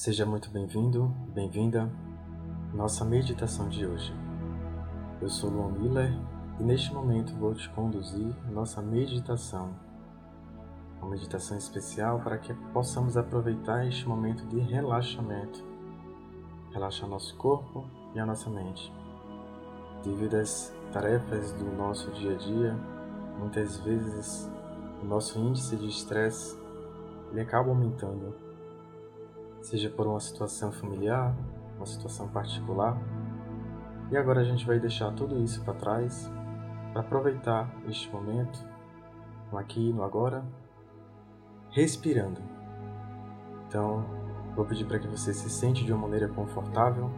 Seja muito bem-vindo, bem-vinda à nossa meditação de hoje. Eu sou Luan Miller e neste momento vou te conduzir nossa meditação. Uma meditação especial para que possamos aproveitar este momento de relaxamento. Relaxar nosso corpo e a nossa mente. Devido às tarefas do nosso dia a dia, muitas vezes o nosso índice de estresse ele acaba aumentando seja por uma situação familiar, uma situação particular. E agora a gente vai deixar tudo isso para trás para aproveitar este momento, no aqui e no agora, respirando. Então, vou pedir para que você se sente de uma maneira confortável,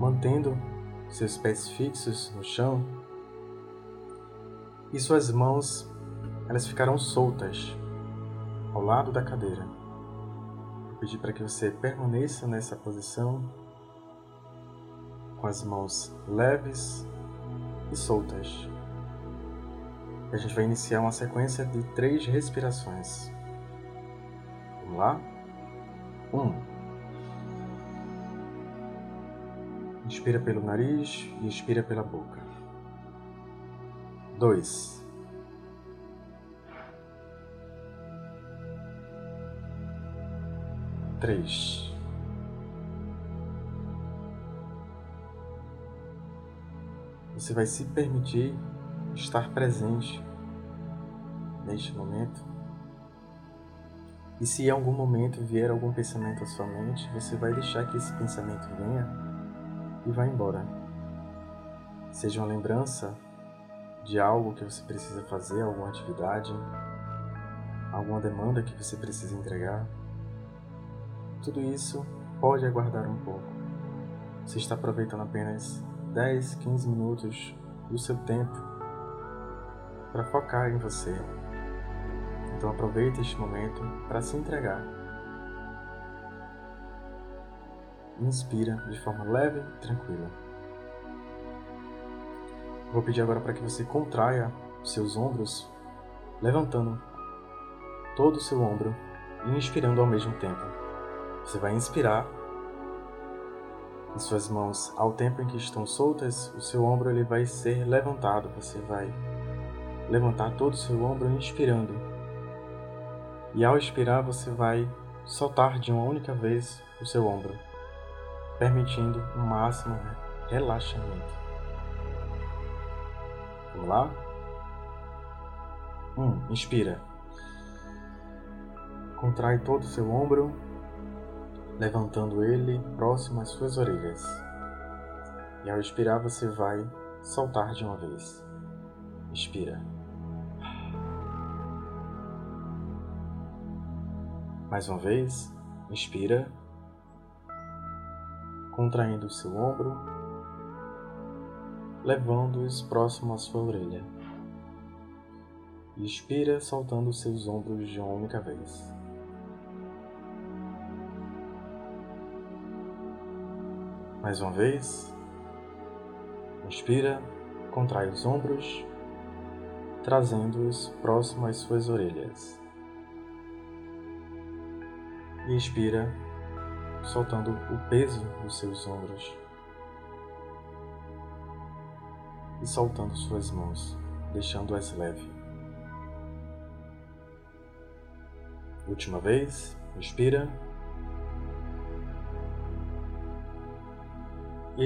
mantendo seus pés fixos no chão e suas mãos elas ficarão soltas ao lado da cadeira pedir para que você permaneça nessa posição com as mãos leves e soltas. A gente vai iniciar uma sequência de três respirações. Vamos lá? Um. Inspira pelo nariz e expira pela boca. Dois. 3. Você vai se permitir estar presente neste momento. E se em algum momento vier algum pensamento à sua mente, você vai deixar que esse pensamento venha e vá embora. Seja uma lembrança de algo que você precisa fazer, alguma atividade, alguma demanda que você precisa entregar. Tudo isso pode aguardar um pouco. Você está aproveitando apenas 10, 15 minutos do seu tempo para focar em você. Então aproveite este momento para se entregar. Inspira de forma leve e tranquila. Vou pedir agora para que você contraia seus ombros, levantando todo o seu ombro e inspirando ao mesmo tempo. Você vai inspirar em suas mãos, ao tempo em que estão soltas, o seu ombro ele vai ser levantado. Você vai levantar todo o seu ombro inspirando. E ao expirar, você vai soltar de uma única vez o seu ombro, permitindo um máximo relaxamento. Vamos lá? Um, inspira. Contrai todo o seu ombro levantando ele próximo às suas orelhas. E ao expirar, você vai soltar de uma vez. Expira. Mais uma vez, inspira, contraindo o seu ombro, levando-os próximo à sua orelha. E expira, soltando seus ombros de uma única vez. Mais uma vez. Inspira, contrai os ombros, trazendo-os próximo às suas orelhas. E expira, soltando o peso dos seus ombros e soltando suas mãos, deixando-as leve. Última vez, inspira.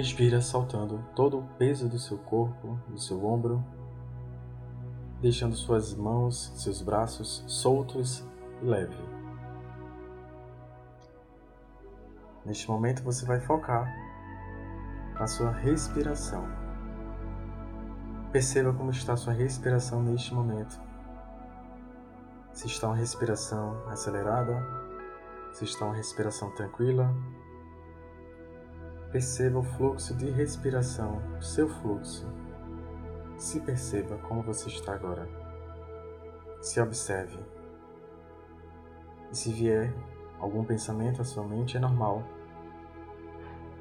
Expira soltando todo o peso do seu corpo, do seu ombro, deixando suas mãos, seus braços soltos e leve. Neste momento você vai focar na sua respiração. Perceba como está sua respiração neste momento. Se está uma respiração acelerada, se está uma respiração tranquila, Perceba o fluxo de respiração, o seu fluxo. Se perceba como você está agora. Se observe. E se vier algum pensamento à sua mente, é normal.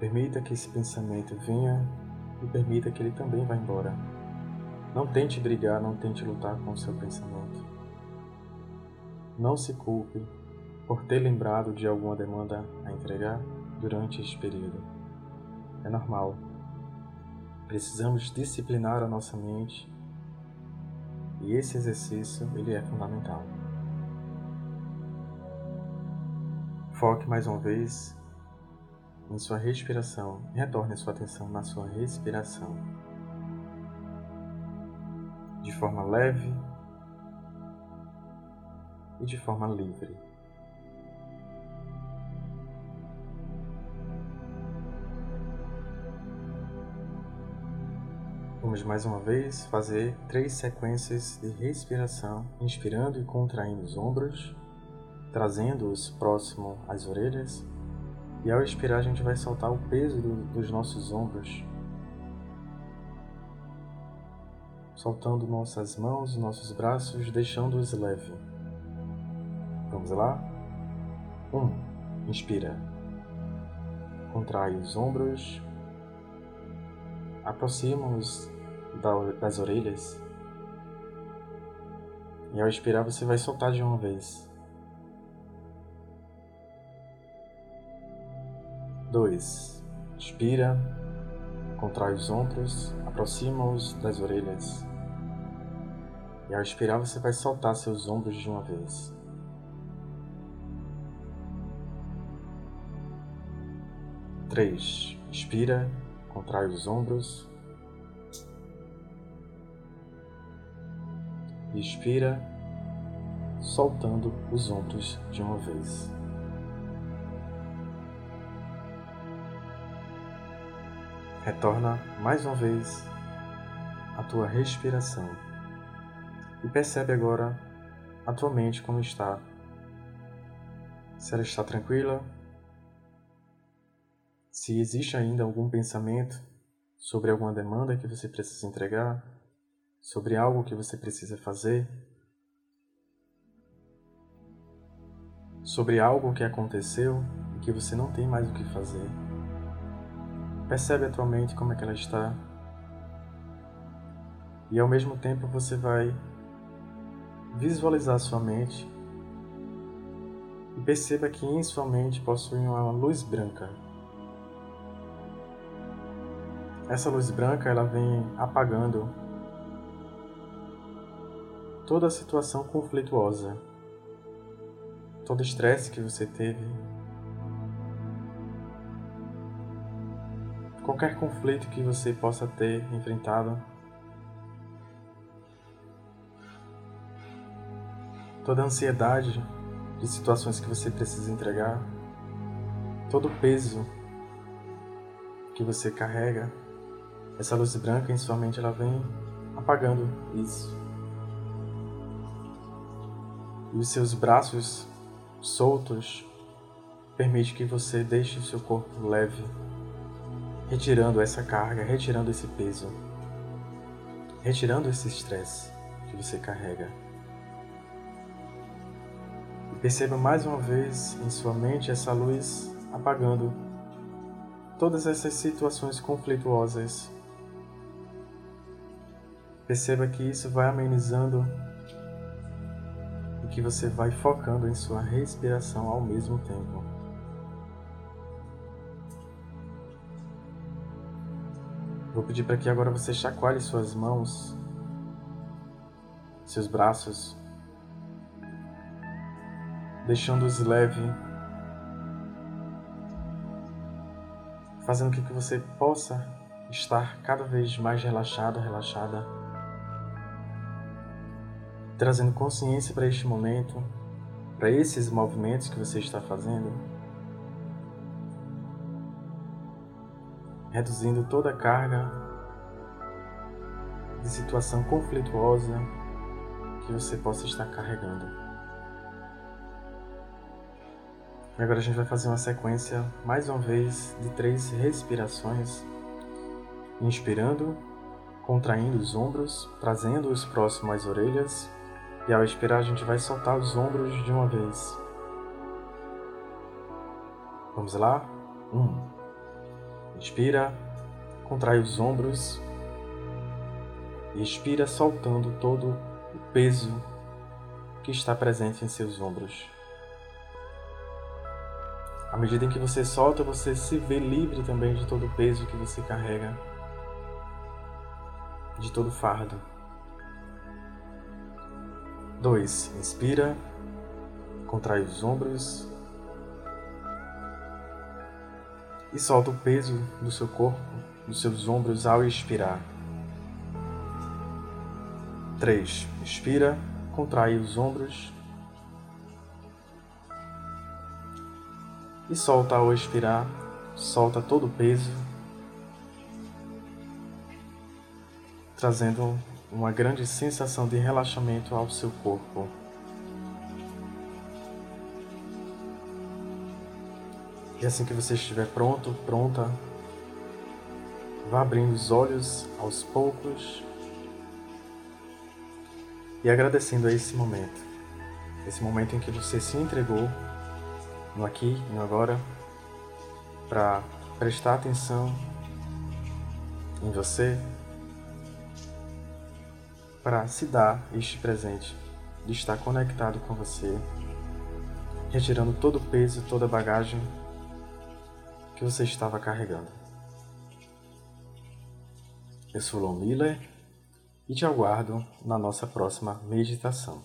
Permita que esse pensamento venha e permita que ele também vá embora. Não tente brigar, não tente lutar com o seu pensamento. Não se culpe por ter lembrado de alguma demanda a entregar durante este período. É normal. Precisamos disciplinar a nossa mente e esse exercício ele é fundamental. Foque mais uma vez em sua respiração. Retorne sua atenção na sua respiração. De forma leve e de forma livre. Vamos mais uma vez fazer três sequências de respiração, inspirando e contraindo os ombros, trazendo-os próximo às orelhas, e ao expirar a gente vai soltar o peso do, dos nossos ombros, soltando nossas mãos, nossos braços, deixando-os leve. Vamos lá? Um, inspira, contrai os ombros, aproxima-os das orelhas. E ao expirar você vai soltar de uma vez. Dois. Inspira, contrai os ombros, aproxima-os das orelhas. E ao expirar você vai soltar seus ombros de uma vez. Três. Inspira, contrai os ombros, Expira, soltando os ombros de uma vez. Retorna mais uma vez a tua respiração e percebe agora a tua mente como está. Se ela está tranquila, se existe ainda algum pensamento sobre alguma demanda que você precisa entregar, sobre algo que você precisa fazer, sobre algo que aconteceu e que você não tem mais o que fazer. Percebe a tua mente como é que ela está. E ao mesmo tempo você vai visualizar sua mente e perceba que em sua mente possui uma luz branca. Essa luz branca ela vem apagando toda a situação conflituosa, todo o estresse que você teve, qualquer conflito que você possa ter enfrentado, toda a ansiedade de situações que você precisa entregar, todo o peso que você carrega, essa luz branca em sua mente ela vem apagando isso e os seus braços soltos permite que você deixe o seu corpo leve, retirando essa carga, retirando esse peso, retirando esse estresse que você carrega. E perceba mais uma vez em sua mente essa luz apagando todas essas situações conflituosas. Perceba que isso vai amenizando que você vai focando em sua respiração ao mesmo tempo. Vou pedir para que agora você chacoalhe suas mãos, seus braços, deixando-os leve, fazendo com que você possa estar cada vez mais relaxado, relaxada trazendo consciência para este momento, para esses movimentos que você está fazendo, reduzindo toda a carga de situação conflituosa que você possa estar carregando. E agora a gente vai fazer uma sequência, mais uma vez, de três respirações, inspirando, contraindo os ombros, trazendo-os próximos às orelhas e ao expirar, a gente vai soltar os ombros de uma vez. Vamos lá? Um. Inspira, contrai os ombros. E expira, soltando todo o peso que está presente em seus ombros. À medida em que você solta, você se vê livre também de todo o peso que você carrega, de todo o fardo. 2. Inspira, contrai os ombros e solta o peso do seu corpo, dos seus ombros ao expirar. 3. Inspira, contrai os ombros e solta ao expirar, solta todo o peso, trazendo uma grande sensação de relaxamento ao seu corpo. E assim que você estiver pronto, pronta, vá abrindo os olhos aos poucos e agradecendo a esse momento. Esse momento em que você se entregou no aqui e no agora para prestar atenção em você, para se dar este presente de estar conectado com você, retirando todo o peso, toda a bagagem que você estava carregando. Eu sou Lon Miller e te aguardo na nossa próxima meditação.